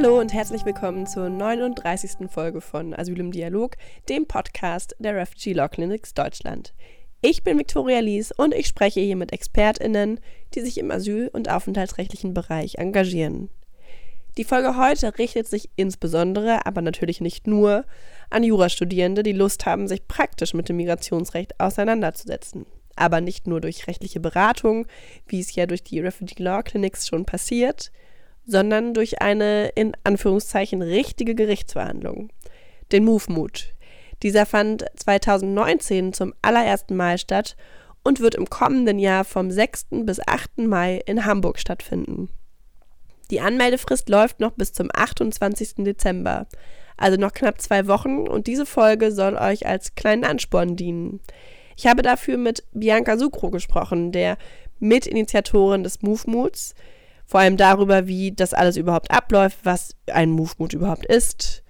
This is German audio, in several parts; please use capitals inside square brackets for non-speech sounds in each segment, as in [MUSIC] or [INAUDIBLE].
Hallo und herzlich willkommen zur 39. Folge von Asyl im Dialog, dem Podcast der Refugee Law Clinics Deutschland. Ich bin Viktoria Lies und ich spreche hier mit ExpertInnen, die sich im asyl- und aufenthaltsrechtlichen Bereich engagieren. Die Folge heute richtet sich insbesondere, aber natürlich nicht nur, an Jurastudierende, die Lust haben, sich praktisch mit dem Migrationsrecht auseinanderzusetzen. Aber nicht nur durch rechtliche Beratung, wie es ja durch die Refugee Law Clinics schon passiert, sondern durch eine in Anführungszeichen richtige Gerichtsverhandlung. Den Move-Mut. Dieser fand 2019 zum allerersten Mal statt und wird im kommenden Jahr vom 6. bis 8. Mai in Hamburg stattfinden. Die Anmeldefrist läuft noch bis zum 28. Dezember, also noch knapp zwei Wochen und diese Folge soll euch als kleinen Ansporn dienen. Ich habe dafür mit Bianca Sucro gesprochen, der Mitinitiatorin des Move-Moods, vor allem darüber, wie das alles überhaupt abläuft, was ein Move-Mood überhaupt ist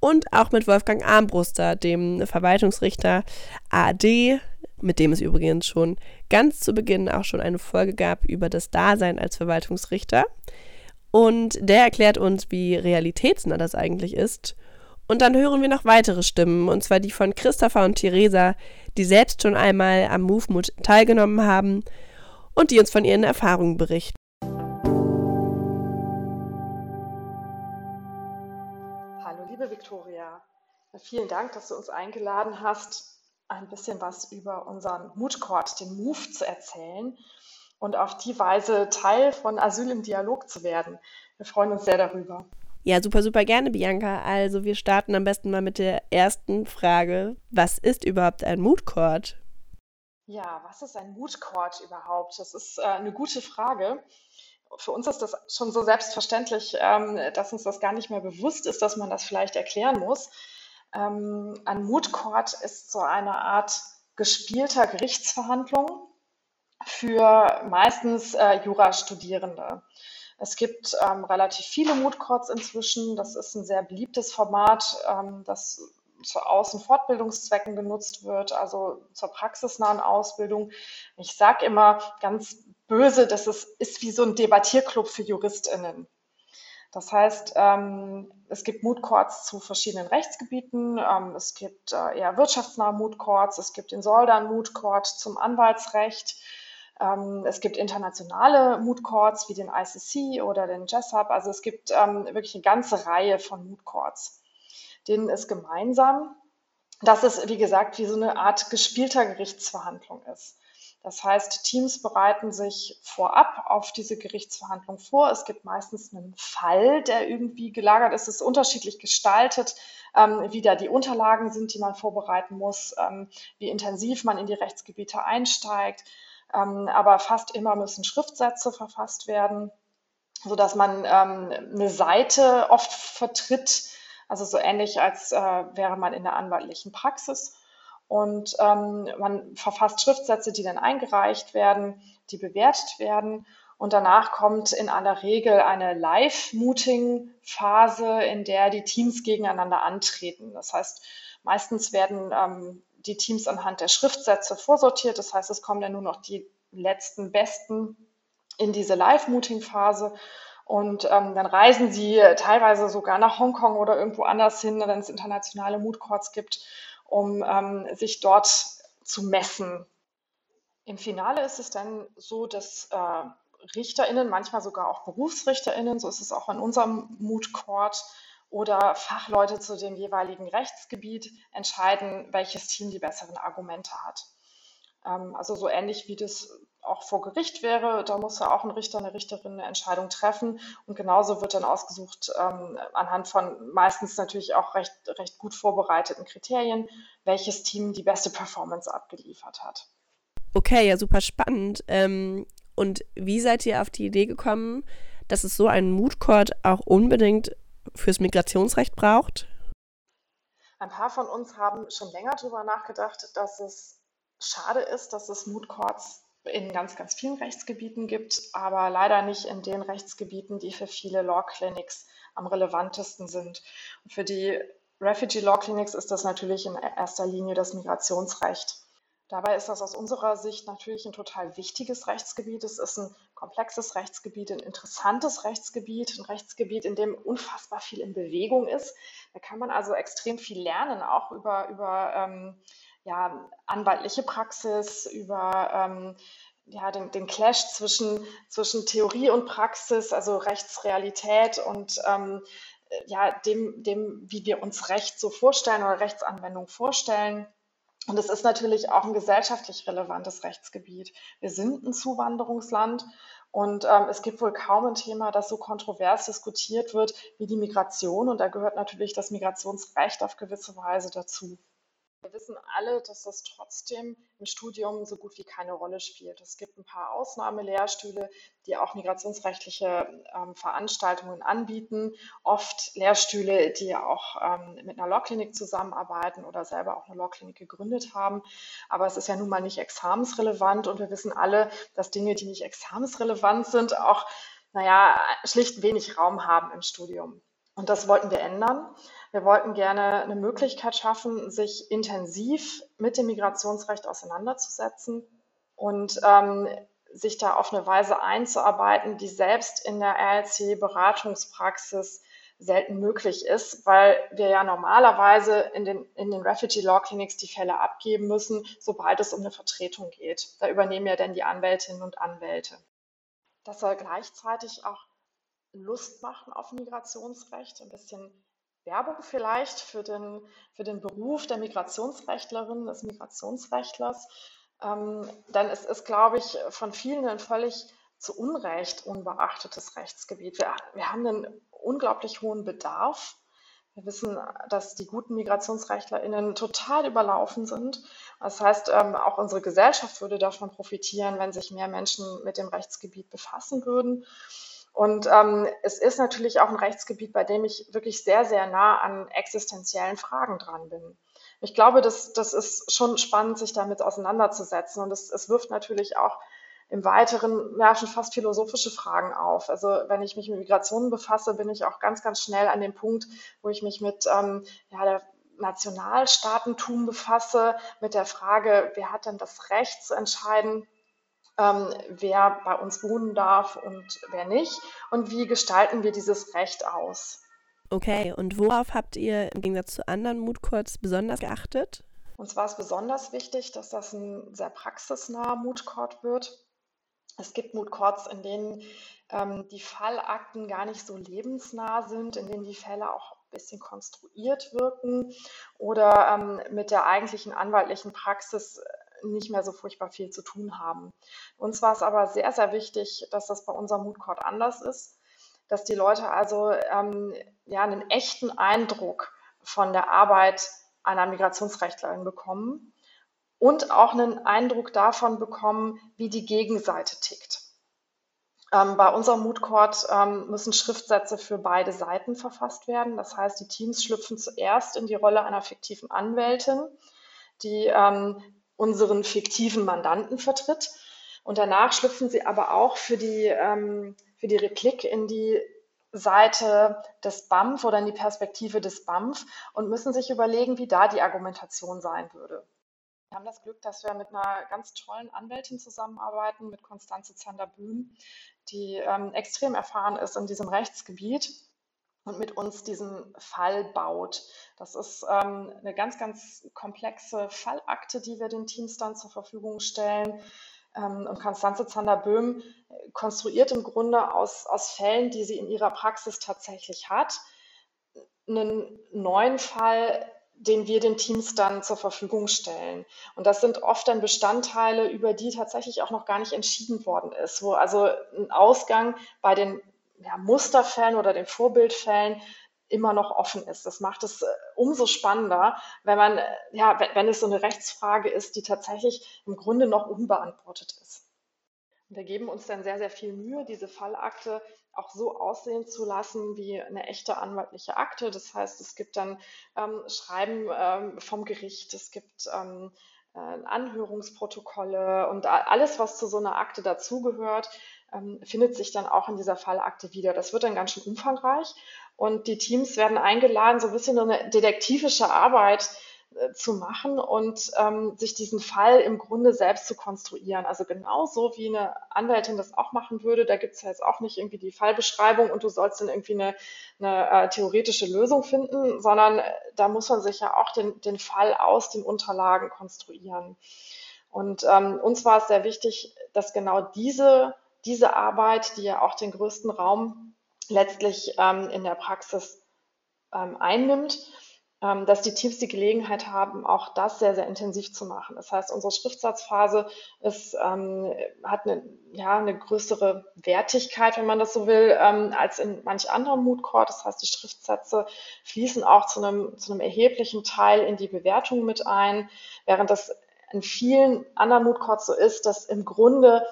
und auch mit Wolfgang Armbruster, dem Verwaltungsrichter AD, mit dem es übrigens schon ganz zu Beginn auch schon eine Folge gab über das Dasein als Verwaltungsrichter. Und der erklärt uns, wie realitätsnah das eigentlich ist. Und dann hören wir noch weitere Stimmen, und zwar die von Christopher und Theresa, die selbst schon einmal am Movemut teilgenommen haben und die uns von ihren Erfahrungen berichten. Viktoria. Vielen Dank, dass du uns eingeladen hast, ein bisschen was über unseren Court, den Move, zu erzählen und auf die Weise Teil von Asyl im Dialog zu werden. Wir freuen uns sehr darüber. Ja, super, super gerne, Bianca. Also wir starten am besten mal mit der ersten Frage. Was ist überhaupt ein Court? Ja, was ist ein Court überhaupt? Das ist äh, eine gute Frage. Für uns ist das schon so selbstverständlich, ähm, dass uns das gar nicht mehr bewusst ist, dass man das vielleicht erklären muss. Ähm, ein Mood Court ist so eine Art gespielter Gerichtsverhandlung, für meistens äh, Jurastudierende. Es gibt ähm, relativ viele Mood Courts inzwischen. Das ist ein sehr beliebtes Format, ähm, das zu Aus- und Fortbildungszwecken genutzt wird, also zur praxisnahen Ausbildung. Ich sage immer ganz böse, dass es ist wie so ein Debattierclub für JuristInnen. Das heißt, ähm, es gibt Courts zu verschiedenen Rechtsgebieten. Ähm, es gibt äh, eher wirtschaftsnahe Courts. Es gibt den Soldan Mood Court zum Anwaltsrecht. Ähm, es gibt internationale Courts wie den ICC oder den JESSUP. Also es gibt ähm, wirklich eine ganze Reihe von Courts. Denen ist gemeinsam, dass es, wie gesagt, wie so eine Art gespielter Gerichtsverhandlung ist. Das heißt, Teams bereiten sich vorab auf diese Gerichtsverhandlung vor. Es gibt meistens einen Fall, der irgendwie gelagert ist. Es ist unterschiedlich gestaltet, ähm, wie da die Unterlagen sind, die man vorbereiten muss, ähm, wie intensiv man in die Rechtsgebiete einsteigt. Ähm, aber fast immer müssen Schriftsätze verfasst werden, sodass man ähm, eine Seite oft vertritt, also so ähnlich, als äh, wäre man in der anwaltlichen Praxis. Und ähm, man verfasst Schriftsätze, die dann eingereicht werden, die bewertet werden. Und danach kommt in aller Regel eine Live-Mooting-Phase, in der die Teams gegeneinander antreten. Das heißt, meistens werden ähm, die Teams anhand der Schriftsätze vorsortiert. Das heißt, es kommen dann nur noch die letzten Besten in diese Live-Mooting-Phase. Und ähm, dann reisen sie teilweise sogar nach Hongkong oder irgendwo anders hin, wenn es internationale Mood Courts gibt, um ähm, sich dort zu messen. Im Finale ist es dann so, dass äh, RichterInnen, manchmal sogar auch BerufsrichterInnen, so ist es auch in unserem Mood Court, oder Fachleute zu dem jeweiligen Rechtsgebiet entscheiden, welches Team die besseren Argumente hat. Ähm, also so ähnlich wie das auch vor Gericht wäre, da muss ja auch ein Richter, eine Richterin eine Entscheidung treffen. Und genauso wird dann ausgesucht ähm, anhand von meistens natürlich auch recht, recht gut vorbereiteten Kriterien, welches Team die beste Performance abgeliefert hat. Okay, ja, super spannend. Ähm, und wie seid ihr auf die Idee gekommen, dass es so einen Mood Court auch unbedingt fürs Migrationsrecht braucht? Ein paar von uns haben schon länger darüber nachgedacht, dass es schade ist, dass es Mood Courts in ganz, ganz vielen Rechtsgebieten gibt, aber leider nicht in den Rechtsgebieten, die für viele Law Clinics am relevantesten sind. für die Refugee Law Clinics ist das natürlich in erster Linie das Migrationsrecht. Dabei ist das aus unserer Sicht natürlich ein total wichtiges Rechtsgebiet. Es ist ein komplexes Rechtsgebiet, ein interessantes Rechtsgebiet, ein Rechtsgebiet, in dem unfassbar viel in Bewegung ist. Da kann man also extrem viel lernen, auch über, über ähm, ja, anwaltliche Praxis, über ähm, ja, den, den Clash zwischen, zwischen Theorie und Praxis, also Rechtsrealität und ähm, ja, dem, dem, wie wir uns Recht so vorstellen oder Rechtsanwendung vorstellen. Und es ist natürlich auch ein gesellschaftlich relevantes Rechtsgebiet. Wir sind ein Zuwanderungsland und ähm, es gibt wohl kaum ein Thema, das so kontrovers diskutiert wird wie die Migration. Und da gehört natürlich das Migrationsrecht auf gewisse Weise dazu. Wir wissen alle, dass das trotzdem im Studium so gut wie keine Rolle spielt. Es gibt ein paar Ausnahmelehrstühle, die auch migrationsrechtliche ähm, Veranstaltungen anbieten. Oft Lehrstühle, die auch ähm, mit einer Law-Klinik zusammenarbeiten oder selber auch eine Law-Klinik gegründet haben. Aber es ist ja nun mal nicht examensrelevant und wir wissen alle, dass Dinge, die nicht examensrelevant sind, auch, naja, schlicht wenig Raum haben im Studium. Und das wollten wir ändern. Wir wollten gerne eine Möglichkeit schaffen, sich intensiv mit dem Migrationsrecht auseinanderzusetzen und ähm, sich da auf eine Weise einzuarbeiten, die selbst in der RLC-Beratungspraxis selten möglich ist, weil wir ja normalerweise in den, in den Refugee Law Clinics die Fälle abgeben müssen, sobald es um eine Vertretung geht. Da übernehmen ja dann die Anwältinnen und Anwälte. Das soll gleichzeitig auch Lust machen auf Migrationsrecht, ein bisschen Werbung vielleicht für den, für den Beruf der Migrationsrechtlerin, des Migrationsrechtlers. Ähm, es ist, glaube ich, von vielen ein völlig zu Unrecht unbeachtetes Rechtsgebiet. Wir, wir haben einen unglaublich hohen Bedarf. Wir wissen, dass die guten MigrationsrechtlerInnen total überlaufen sind. Das heißt, ähm, auch unsere Gesellschaft würde davon profitieren, wenn sich mehr Menschen mit dem Rechtsgebiet befassen würden. Und ähm, es ist natürlich auch ein Rechtsgebiet, bei dem ich wirklich sehr, sehr nah an existenziellen Fragen dran bin. Ich glaube, das, das ist schon spannend, sich damit auseinanderzusetzen. Und es, es wirft natürlich auch im Weiteren ja, schon fast philosophische Fragen auf. Also wenn ich mich mit Migrationen befasse, bin ich auch ganz, ganz schnell an dem Punkt, wo ich mich mit ähm, ja, der Nationalstaatentum befasse, mit der Frage, wer hat denn das Recht zu entscheiden, ähm, wer bei uns wohnen darf und wer nicht und wie gestalten wir dieses Recht aus. Okay, und worauf habt ihr im Gegensatz zu anderen Mood Courts besonders geachtet? Uns war es besonders wichtig, dass das ein sehr praxisnaher Mood Court wird. Es gibt Mood Courts, in denen ähm, die Fallakten gar nicht so lebensnah sind, in denen die Fälle auch ein bisschen konstruiert wirken oder ähm, mit der eigentlichen anwaltlichen Praxis nicht mehr so furchtbar viel zu tun haben. Uns war es aber sehr, sehr wichtig, dass das bei unserem Mood Court anders ist, dass die Leute also ähm, ja, einen echten Eindruck von der Arbeit einer Migrationsrechtlerin bekommen und auch einen Eindruck davon bekommen, wie die Gegenseite tickt. Ähm, bei unserem Mood Court ähm, müssen Schriftsätze für beide Seiten verfasst werden. Das heißt, die Teams schlüpfen zuerst in die Rolle einer fiktiven Anwältin, die ähm, unseren fiktiven Mandanten vertritt. Und danach schlüpfen sie aber auch für die, ähm, für die Replik in die Seite des BAMF oder in die Perspektive des BAMF und müssen sich überlegen, wie da die Argumentation sein würde. Wir haben das Glück, dass wir mit einer ganz tollen Anwältin zusammenarbeiten, mit Konstanze Zander-Böhm, die ähm, extrem erfahren ist in diesem Rechtsgebiet und mit uns diesen Fall baut. Das ist ähm, eine ganz, ganz komplexe Fallakte, die wir den Teams dann zur Verfügung stellen. Ähm, und Konstanze Zander-Böhm konstruiert im Grunde aus, aus Fällen, die sie in ihrer Praxis tatsächlich hat, einen neuen Fall, den wir den Teams dann zur Verfügung stellen. Und das sind oft dann Bestandteile, über die tatsächlich auch noch gar nicht entschieden worden ist, wo also ein Ausgang bei den ja, Musterfällen oder den Vorbildfällen immer noch offen ist. Das macht es äh, umso spannender, wenn man, äh, ja, wenn es so eine Rechtsfrage ist, die tatsächlich im Grunde noch unbeantwortet ist. Wir geben uns dann sehr, sehr viel Mühe, diese Fallakte auch so aussehen zu lassen wie eine echte anwaltliche Akte. Das heißt, es gibt dann ähm, Schreiben ähm, vom Gericht, es gibt ähm, äh, Anhörungsprotokolle und alles, was zu so einer Akte dazugehört, ähm, findet sich dann auch in dieser Fallakte wieder. Das wird dann ganz schön umfangreich und die Teams werden eingeladen, so ein bisschen eine detektivische Arbeit äh, zu machen und ähm, sich diesen Fall im Grunde selbst zu konstruieren. Also genauso wie eine Anwältin das auch machen würde. Da gibt es ja jetzt auch nicht irgendwie die Fallbeschreibung und du sollst dann irgendwie eine, eine äh, theoretische Lösung finden, sondern äh, da muss man sich ja auch den, den Fall aus den Unterlagen konstruieren. Und ähm, uns war es sehr wichtig, dass genau diese, diese Arbeit, die ja auch den größten Raum letztlich ähm, in der Praxis ähm, einnimmt, ähm, dass die Teams die Gelegenheit haben, auch das sehr, sehr intensiv zu machen. Das heißt, unsere Schriftsatzphase ist, ähm, hat eine, ja, eine größere Wertigkeit, wenn man das so will, ähm, als in manch anderen Mood Court. Das heißt, die Schriftsätze fließen auch zu einem, zu einem erheblichen Teil in die Bewertung mit ein, während das in vielen anderen Mood Courts so ist, dass im Grunde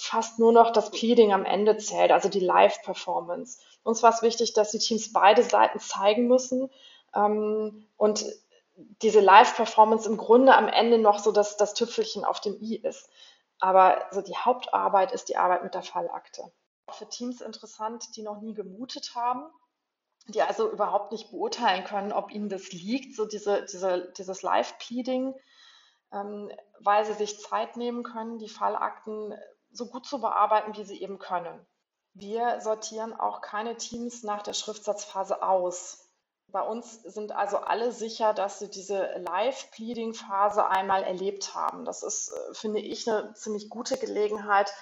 fast nur noch das Pleading am Ende zählt, also die Live-Performance. Uns war es wichtig, dass die Teams beide Seiten zeigen müssen ähm, und diese Live-Performance im Grunde am Ende noch so das, das Tüpfelchen auf dem i ist. Aber so die Hauptarbeit ist die Arbeit mit der Fallakte. Für Teams interessant, die noch nie gemutet haben, die also überhaupt nicht beurteilen können, ob ihnen das liegt, so diese, diese, dieses Live-Pleading, ähm, weil sie sich Zeit nehmen können, die Fallakten so gut zu bearbeiten, wie sie eben können. Wir sortieren auch keine Teams nach der Schriftsatzphase aus. Bei uns sind also alle sicher, dass sie diese Live-Pleading-Phase einmal erlebt haben. Das ist, äh, finde ich, eine ziemlich gute Gelegenheit,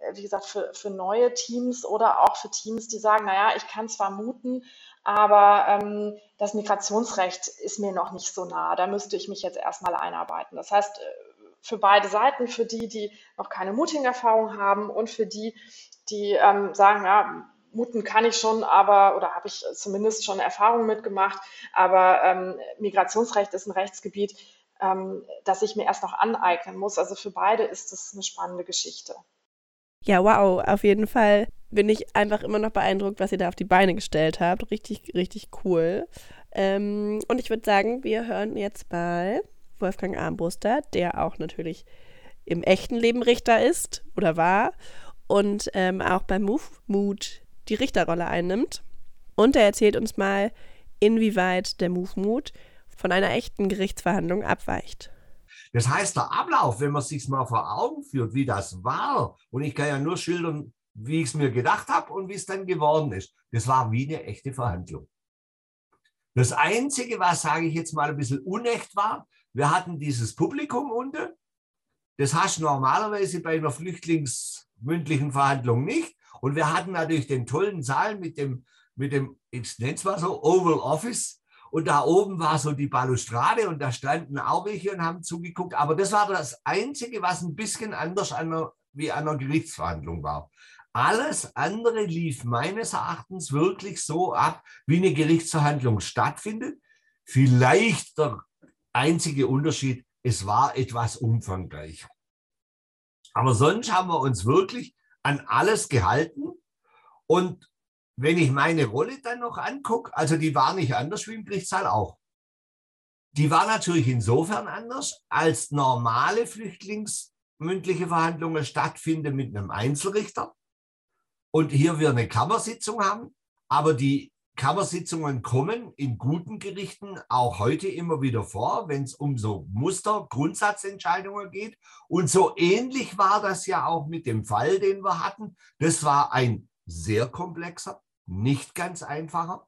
äh, wie gesagt, für, für neue Teams oder auch für Teams, die sagen, naja, ich kann zwar muten, aber ähm, das Migrationsrecht ist mir noch nicht so nah. Da müsste ich mich jetzt erstmal einarbeiten. Das heißt, äh, für beide Seiten, für die, die noch keine Muting-Erfahrung haben und für die, die ähm, sagen, ja, muten kann ich schon, aber oder habe ich zumindest schon Erfahrungen mitgemacht, aber ähm, Migrationsrecht ist ein Rechtsgebiet, ähm, das ich mir erst noch aneignen muss. Also für beide ist es eine spannende Geschichte. Ja, wow, auf jeden Fall bin ich einfach immer noch beeindruckt, was ihr da auf die Beine gestellt habt. Richtig, richtig cool. Ähm, und ich würde sagen, wir hören jetzt mal Wolfgang Armbruster, der auch natürlich im echten Leben Richter ist oder war und ähm, auch beim Move Mood die Richterrolle einnimmt. Und er erzählt uns mal, inwieweit der Move Mood von einer echten Gerichtsverhandlung abweicht. Das heißt, der Ablauf, wenn man sich mal vor Augen führt, wie das war, und ich kann ja nur schildern, wie ich es mir gedacht habe und wie es dann geworden ist, das war wie eine echte Verhandlung. Das Einzige, was, sage ich jetzt mal, ein bisschen unecht war, wir hatten dieses Publikum unten. Das hast du normalerweise bei einer flüchtlingsmündlichen Verhandlung nicht. Und wir hatten natürlich den tollen Saal mit dem, mit dem ich nenne es mal so, Oval Office. Und da oben war so die Balustrade und da standen auch welche und haben zugeguckt. Aber das war das Einzige, was ein bisschen anders an einer, wie an einer Gerichtsverhandlung war. Alles andere lief meines Erachtens wirklich so ab, wie eine Gerichtsverhandlung stattfindet. Vielleicht der einzige Unterschied, es war etwas umfangreicher. Aber sonst haben wir uns wirklich an alles gehalten. Und wenn ich meine Rolle dann noch angucke, also die war nicht anders wie im Gerichtssaal auch. Die war natürlich insofern anders, als normale flüchtlingsmündliche Verhandlungen stattfinden mit einem Einzelrichter und hier wir eine Kammersitzung haben, aber die Kammersitzungen kommen in guten Gerichten auch heute immer wieder vor, wenn es um so Muster, Grundsatzentscheidungen geht. Und so ähnlich war das ja auch mit dem Fall, den wir hatten. Das war ein sehr komplexer, nicht ganz einfacher,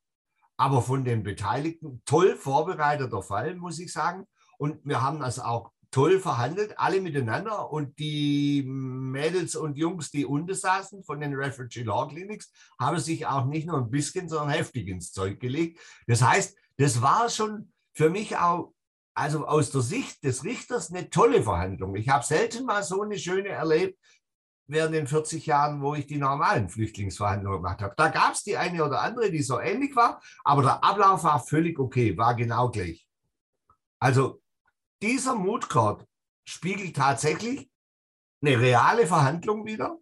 aber von den Beteiligten toll vorbereiteter Fall, muss ich sagen. Und wir haben das auch toll verhandelt, alle miteinander. Und die Mädels und Jungs, die unten saßen von den Refugee Law Clinics, haben sich auch nicht nur ein bisschen, sondern heftig ins Zeug gelegt. Das heißt, das war schon für mich auch, also aus der Sicht des Richters, eine tolle Verhandlung. Ich habe selten mal so eine schöne erlebt, während den 40 Jahren, wo ich die normalen Flüchtlingsverhandlungen gemacht habe. Da gab es die eine oder andere, die so ähnlich war, aber der Ablauf war völlig okay, war genau gleich. Also dieser Mood Court spiegelt tatsächlich eine reale Verhandlung wieder,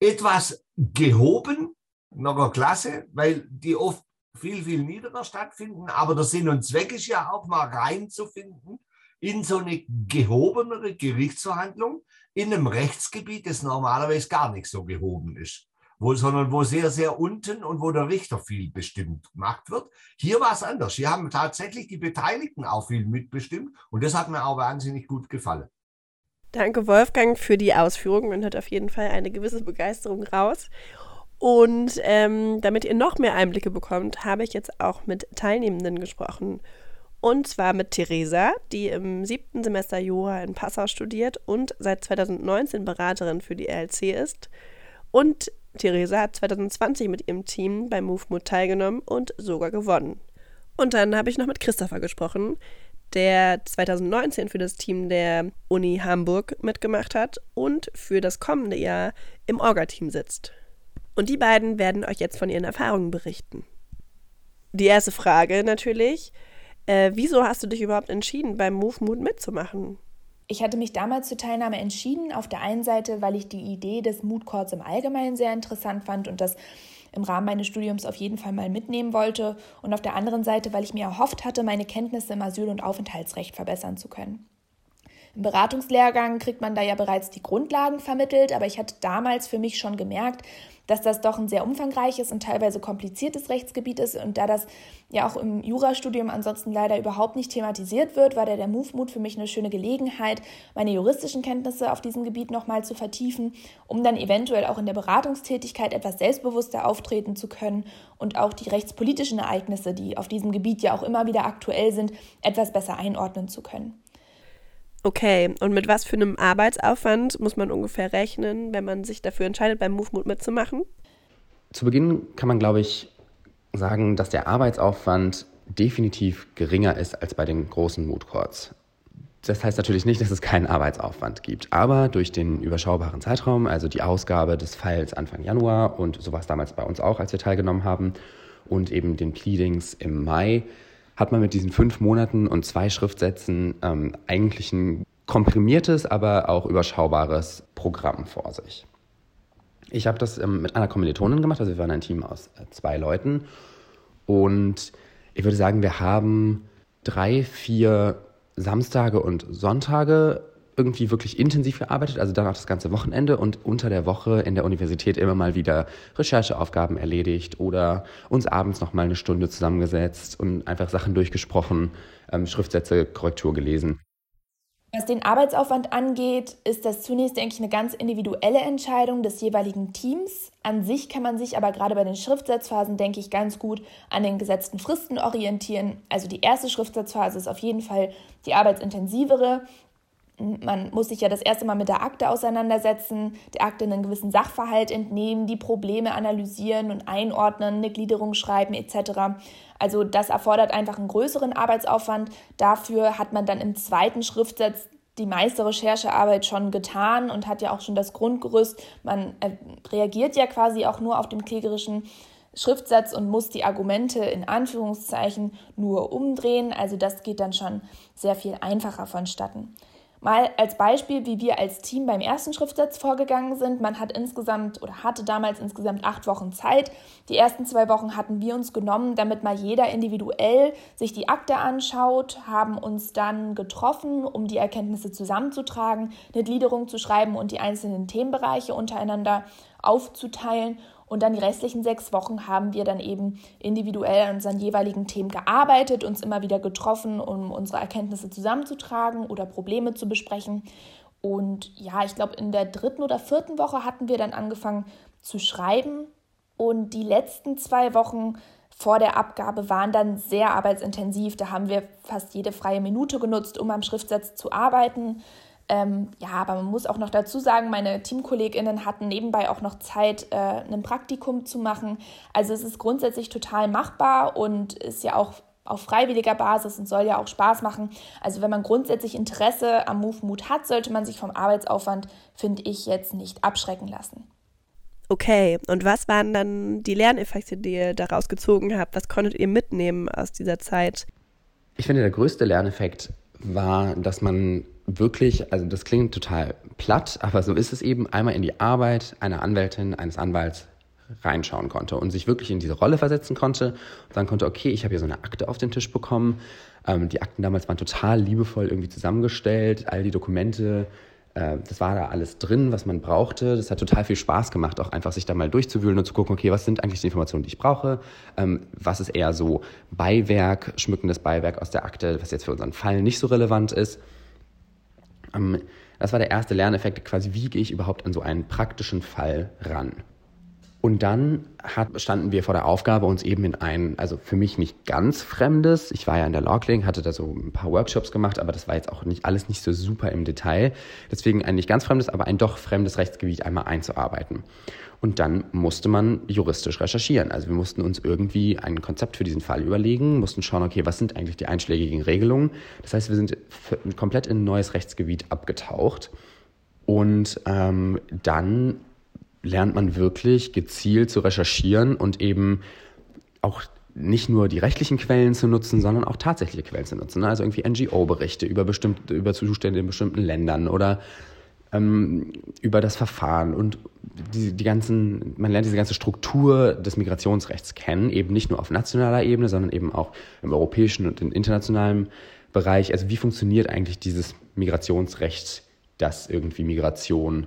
etwas gehoben, noch Klasse, weil die oft viel, viel niedriger stattfinden, aber der Sinn und Zweck ist ja auch mal reinzufinden in so eine gehobenere Gerichtsverhandlung in einem Rechtsgebiet, das normalerweise gar nicht so gehoben ist. Wo, sondern wo sehr, sehr unten und wo der Richter viel bestimmt gemacht wird. Hier war es anders. Hier haben tatsächlich die Beteiligten auch viel mitbestimmt und das hat mir auch wahnsinnig gut gefallen. Danke, Wolfgang, für die Ausführungen. Man hört auf jeden Fall eine gewisse Begeisterung raus. Und ähm, damit ihr noch mehr Einblicke bekommt, habe ich jetzt auch mit Teilnehmenden gesprochen. Und zwar mit Theresa, die im siebten Semester Jura in Passau studiert und seit 2019 Beraterin für die RLC ist. Und Theresa hat 2020 mit ihrem Team beim MoveMood teilgenommen und sogar gewonnen. Und dann habe ich noch mit Christopher gesprochen, der 2019 für das Team der Uni Hamburg mitgemacht hat und für das kommende Jahr im Orga-Team sitzt. Und die beiden werden euch jetzt von ihren Erfahrungen berichten. Die erste Frage natürlich, äh, wieso hast du dich überhaupt entschieden, beim Move Mood mitzumachen? Ich hatte mich damals zur Teilnahme entschieden, auf der einen Seite, weil ich die Idee des Mood Courts im Allgemeinen sehr interessant fand und das im Rahmen meines Studiums auf jeden Fall mal mitnehmen wollte und auf der anderen Seite, weil ich mir erhofft hatte, meine Kenntnisse im Asyl- und Aufenthaltsrecht verbessern zu können. Im Beratungslehrgang kriegt man da ja bereits die Grundlagen vermittelt, aber ich hatte damals für mich schon gemerkt, dass das doch ein sehr umfangreiches und teilweise kompliziertes Rechtsgebiet ist. Und da das ja auch im Jurastudium ansonsten leider überhaupt nicht thematisiert wird, war der, der Move-Mood für mich eine schöne Gelegenheit, meine juristischen Kenntnisse auf diesem Gebiet nochmal zu vertiefen, um dann eventuell auch in der Beratungstätigkeit etwas selbstbewusster auftreten zu können und auch die rechtspolitischen Ereignisse, die auf diesem Gebiet ja auch immer wieder aktuell sind, etwas besser einordnen zu können. Okay, und mit was für einem Arbeitsaufwand muss man ungefähr rechnen, wenn man sich dafür entscheidet, beim MoveMood mitzumachen? Zu Beginn kann man, glaube ich, sagen, dass der Arbeitsaufwand definitiv geringer ist als bei den großen Mood Courts. Das heißt natürlich nicht, dass es keinen Arbeitsaufwand gibt, aber durch den überschaubaren Zeitraum, also die Ausgabe des Files Anfang Januar und sowas damals bei uns auch, als wir teilgenommen haben, und eben den Pleadings im Mai, hat man mit diesen fünf Monaten und zwei Schriftsätzen ähm, eigentlich ein komprimiertes, aber auch überschaubares Programm vor sich. Ich habe das ähm, mit einer Kommilitonin gemacht, also wir waren ein Team aus äh, zwei Leuten und ich würde sagen, wir haben drei, vier Samstage und Sonntage irgendwie wirklich intensiv gearbeitet, also danach das ganze Wochenende und unter der Woche in der Universität immer mal wieder Rechercheaufgaben erledigt oder uns abends noch mal eine Stunde zusammengesetzt und einfach Sachen durchgesprochen, ähm, Schriftsätze, Korrektur gelesen. Was den Arbeitsaufwand angeht, ist das zunächst, denke ich, eine ganz individuelle Entscheidung des jeweiligen Teams. An sich kann man sich aber gerade bei den Schriftsatzphasen, denke ich, ganz gut an den gesetzten Fristen orientieren. Also die erste Schriftsatzphase ist auf jeden Fall die arbeitsintensivere man muss sich ja das erste Mal mit der Akte auseinandersetzen, der Akte einen gewissen Sachverhalt entnehmen, die Probleme analysieren und einordnen, eine Gliederung schreiben etc. Also das erfordert einfach einen größeren Arbeitsaufwand. Dafür hat man dann im zweiten Schriftsatz die meiste Recherchearbeit schon getan und hat ja auch schon das Grundgerüst. Man äh, reagiert ja quasi auch nur auf den klägerischen Schriftsatz und muss die Argumente in Anführungszeichen nur umdrehen. Also das geht dann schon sehr viel einfacher vonstatten. Mal als Beispiel, wie wir als Team beim ersten Schriftsatz vorgegangen sind. Man hat insgesamt oder hatte damals insgesamt acht Wochen Zeit. Die ersten zwei Wochen hatten wir uns genommen, damit mal jeder individuell sich die Akte anschaut, haben uns dann getroffen, um die Erkenntnisse zusammenzutragen, eine Gliederung zu schreiben und die einzelnen Themenbereiche untereinander aufzuteilen und dann die restlichen sechs Wochen haben wir dann eben individuell an unseren jeweiligen Themen gearbeitet, uns immer wieder getroffen, um unsere Erkenntnisse zusammenzutragen oder Probleme zu besprechen. Und ja, ich glaube, in der dritten oder vierten Woche hatten wir dann angefangen zu schreiben. Und die letzten zwei Wochen vor der Abgabe waren dann sehr arbeitsintensiv. Da haben wir fast jede freie Minute genutzt, um am Schriftsatz zu arbeiten. Ähm, ja, aber man muss auch noch dazu sagen, meine TeamkollegInnen hatten nebenbei auch noch Zeit, äh, ein Praktikum zu machen. Also es ist grundsätzlich total machbar und ist ja auch auf freiwilliger Basis und soll ja auch Spaß machen. Also wenn man grundsätzlich Interesse am Move Mood hat, sollte man sich vom Arbeitsaufwand, finde ich, jetzt nicht abschrecken lassen. Okay, und was waren dann die Lerneffekte, die ihr daraus gezogen habt? Was konntet ihr mitnehmen aus dieser Zeit? Ich finde, der größte Lerneffekt war, dass man wirklich, also das klingt total platt, aber so ist es eben, einmal in die Arbeit einer Anwältin, eines Anwalts reinschauen konnte und sich wirklich in diese Rolle versetzen konnte und sagen konnte, okay, ich habe hier so eine Akte auf den Tisch bekommen. Ähm, die Akten damals waren total liebevoll irgendwie zusammengestellt, all die Dokumente äh, das war da alles drin, was man brauchte. Das hat total viel Spaß gemacht, auch einfach sich da mal durchzuwühlen und zu gucken, okay, was sind eigentlich die Informationen, die ich brauche? Ähm, was ist eher so Beiwerk, schmückendes Beiwerk aus der Akte, was jetzt für unseren Fall nicht so relevant ist. Das war der erste Lerneffekt, quasi, wie gehe ich überhaupt an so einen praktischen Fall ran? Und dann hat, standen wir vor der Aufgabe, uns eben in ein, also für mich nicht ganz fremdes, ich war ja in der Clinic, hatte da so ein paar Workshops gemacht, aber das war jetzt auch nicht alles nicht so super im Detail. Deswegen ein nicht ganz fremdes, aber ein doch fremdes Rechtsgebiet einmal einzuarbeiten. Und dann musste man juristisch recherchieren. Also wir mussten uns irgendwie ein Konzept für diesen Fall überlegen, mussten schauen, okay, was sind eigentlich die einschlägigen Regelungen. Das heißt, wir sind komplett in ein neues Rechtsgebiet abgetaucht. Und ähm, dann lernt man wirklich gezielt zu recherchieren und eben auch nicht nur die rechtlichen Quellen zu nutzen, sondern auch tatsächliche Quellen zu nutzen. Also irgendwie NGO-Berichte über bestimmte, über Zustände in bestimmten Ländern oder ähm, über das Verfahren und die, die ganzen, man lernt diese ganze Struktur des Migrationsrechts kennen, eben nicht nur auf nationaler Ebene, sondern eben auch im europäischen und im internationalen Bereich. Also wie funktioniert eigentlich dieses Migrationsrecht, das irgendwie Migration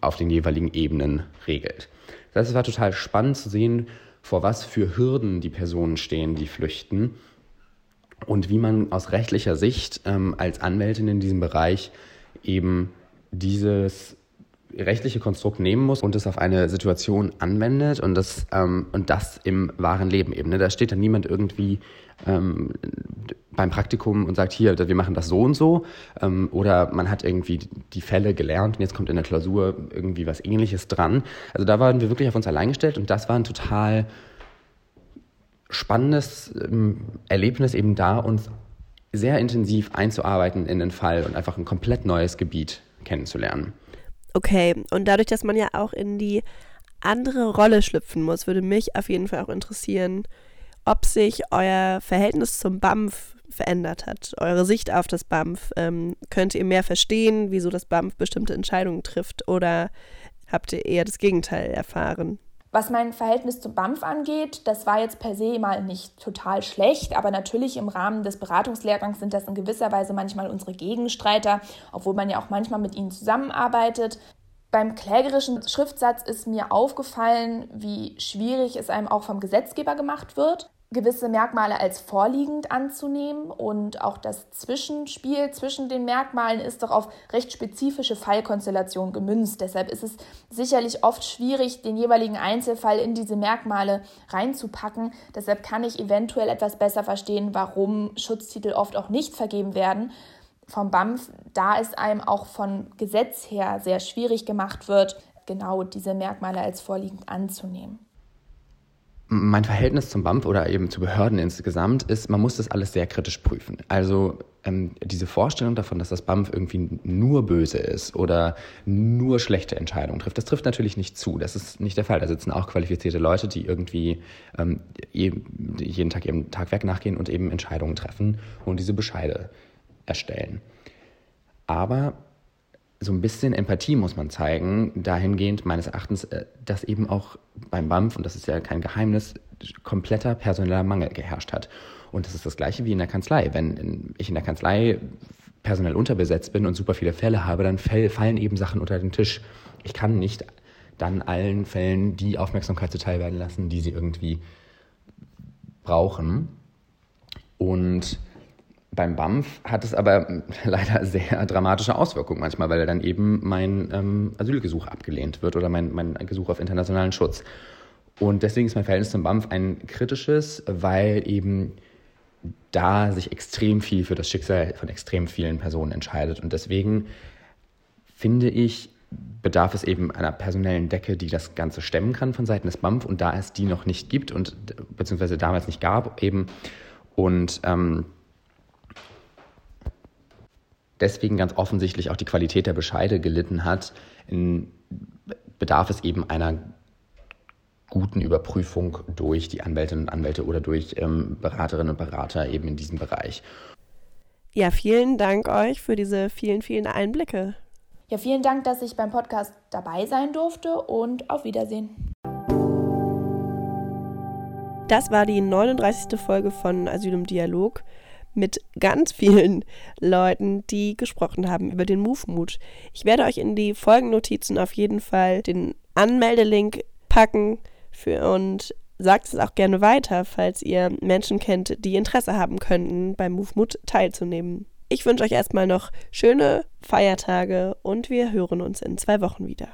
auf den jeweiligen Ebenen regelt. Das war total spannend zu sehen, vor was für Hürden die Personen stehen, die flüchten und wie man aus rechtlicher Sicht ähm, als Anwältin in diesem Bereich eben dieses rechtliche Konstrukt nehmen muss und es auf eine Situation anwendet und das, ähm, und das im wahren Leben eben. Ne? Da steht dann niemand irgendwie ähm, beim Praktikum und sagt, hier, wir machen das so und so. Ähm, oder man hat irgendwie die Fälle gelernt und jetzt kommt in der Klausur irgendwie was ähnliches dran. Also da waren wir wirklich auf uns allein gestellt und das war ein total spannendes ähm, Erlebnis, eben da uns sehr intensiv einzuarbeiten in den Fall und einfach ein komplett neues Gebiet kennenzulernen. Okay, und dadurch, dass man ja auch in die andere Rolle schlüpfen muss, würde mich auf jeden Fall auch interessieren, ob sich euer Verhältnis zum BAMF verändert hat, eure Sicht auf das BAMF. Ähm, könnt ihr mehr verstehen, wieso das BAMF bestimmte Entscheidungen trifft oder habt ihr eher das Gegenteil erfahren? Was mein Verhältnis zum BAMF angeht, das war jetzt per se mal nicht total schlecht, aber natürlich im Rahmen des Beratungslehrgangs sind das in gewisser Weise manchmal unsere Gegenstreiter, obwohl man ja auch manchmal mit ihnen zusammenarbeitet. Beim klägerischen Schriftsatz ist mir aufgefallen, wie schwierig es einem auch vom Gesetzgeber gemacht wird gewisse Merkmale als vorliegend anzunehmen und auch das Zwischenspiel zwischen den Merkmalen ist doch auf recht spezifische Fallkonstellationen gemünzt. Deshalb ist es sicherlich oft schwierig, den jeweiligen Einzelfall in diese Merkmale reinzupacken. Deshalb kann ich eventuell etwas besser verstehen, warum Schutztitel oft auch nicht vergeben werden vom BAMF, da es einem auch von Gesetz her sehr schwierig gemacht wird, genau diese Merkmale als vorliegend anzunehmen mein Verhältnis zum BAMF oder eben zu Behörden insgesamt ist, man muss das alles sehr kritisch prüfen. Also ähm, diese Vorstellung davon, dass das BAMF irgendwie nur böse ist oder nur schlechte Entscheidungen trifft, das trifft natürlich nicht zu. Das ist nicht der Fall. Da sitzen auch qualifizierte Leute, die irgendwie ähm, jeden Tag ihrem Tagwerk nachgehen und eben Entscheidungen treffen und diese Bescheide erstellen. Aber so ein bisschen Empathie muss man zeigen, dahingehend meines Erachtens, äh, dass eben auch beim BAMF, und das ist ja kein Geheimnis, kompletter personeller Mangel geherrscht hat. Und das ist das Gleiche wie in der Kanzlei. Wenn ich in der Kanzlei personell unterbesetzt bin und super viele Fälle habe, dann fallen eben Sachen unter den Tisch. Ich kann nicht dann allen Fällen die Aufmerksamkeit zuteil werden lassen, die sie irgendwie brauchen. Und beim BAMF hat es aber [LAUGHS] leider sehr dramatische Auswirkungen manchmal, weil dann eben mein ähm, Asylgesuch abgelehnt wird oder mein, mein Gesuch auf internationalen Schutz. Und deswegen ist mein Verhältnis zum BAMF ein kritisches, weil eben da sich extrem viel für das Schicksal von extrem vielen Personen entscheidet. Und deswegen finde ich, bedarf es eben einer personellen Decke, die das Ganze stemmen kann von Seiten des BAMF. Und da es die noch nicht gibt und beziehungsweise damals nicht gab, eben und ähm, deswegen ganz offensichtlich auch die Qualität der Bescheide gelitten hat, bedarf es eben einer guten Überprüfung durch die Anwältinnen und Anwälte oder durch ähm, Beraterinnen und Berater eben in diesem Bereich. Ja, vielen Dank euch für diese vielen, vielen Einblicke. Ja, vielen Dank, dass ich beim Podcast dabei sein durfte und auf Wiedersehen. Das war die 39. Folge von Asyl im Dialog. Mit ganz vielen Leuten, die gesprochen haben über den Move-Mut. Ich werde euch in die Folgennotizen auf jeden Fall den Anmeldelink packen für und sagt es auch gerne weiter, falls ihr Menschen kennt, die Interesse haben könnten, beim Move-Mut teilzunehmen. Ich wünsche euch erstmal noch schöne Feiertage und wir hören uns in zwei Wochen wieder.